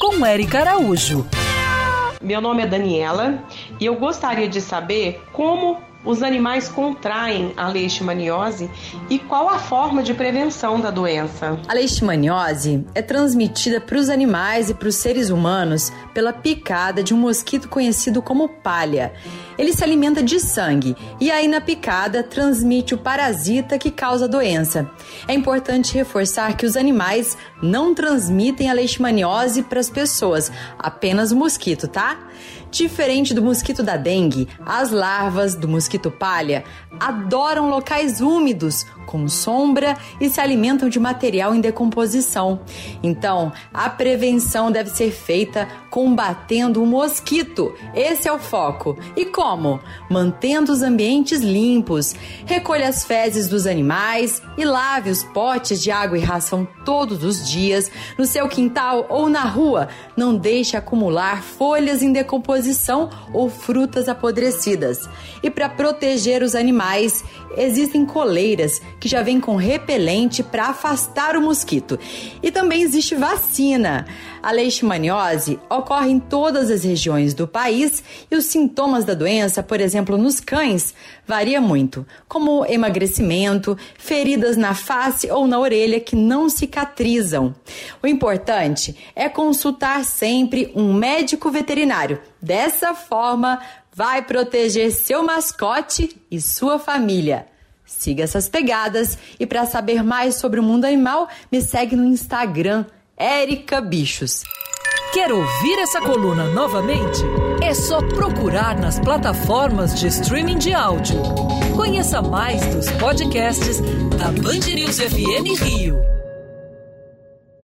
Com Érica Araújo. Meu nome é Daniela e eu gostaria de saber como os animais contraem a leishmaniose e qual a forma de prevenção da doença. A leishmaniose é transmitida para os animais e para os seres humanos pela picada de um mosquito conhecido como palha. Ele se alimenta de sangue e aí na picada transmite o parasita que causa a doença. É importante reforçar que os animais não transmitem a leishmaniose para as pessoas, apenas o mosquito, tá? Diferente do mosquito da dengue, as larvas do mosquito palha adoram locais úmidos, com sombra e se alimentam de material em decomposição. Então, a prevenção deve ser feita combatendo o mosquito. Esse é o foco. E como? Mantendo os ambientes limpos. Recolha as fezes dos animais e lave os potes de água e ração todos os dias no seu quintal ou na rua. Não deixe acumular folhas em decomposição ou frutas apodrecidas. E para proteger os animais, existem coleiras que já vêm com repelente para afastar o mosquito. E também existe vacina. A leishmaniose ocorre em todas as regiões do país e os sintomas da doença, por exemplo, nos cães, varia muito, como emagrecimento, feridas na face ou na orelha que não cicatrizam. O importante é consultar sempre um médico veterinário. Dessa forma, vai proteger seu mascote e sua família. Siga essas pegadas e para saber mais sobre o mundo animal, me segue no Instagram, Erica Bichos. Quer ouvir essa coluna novamente? É só procurar nas plataformas de streaming de áudio. Conheça mais dos podcasts da Band News FM Rio.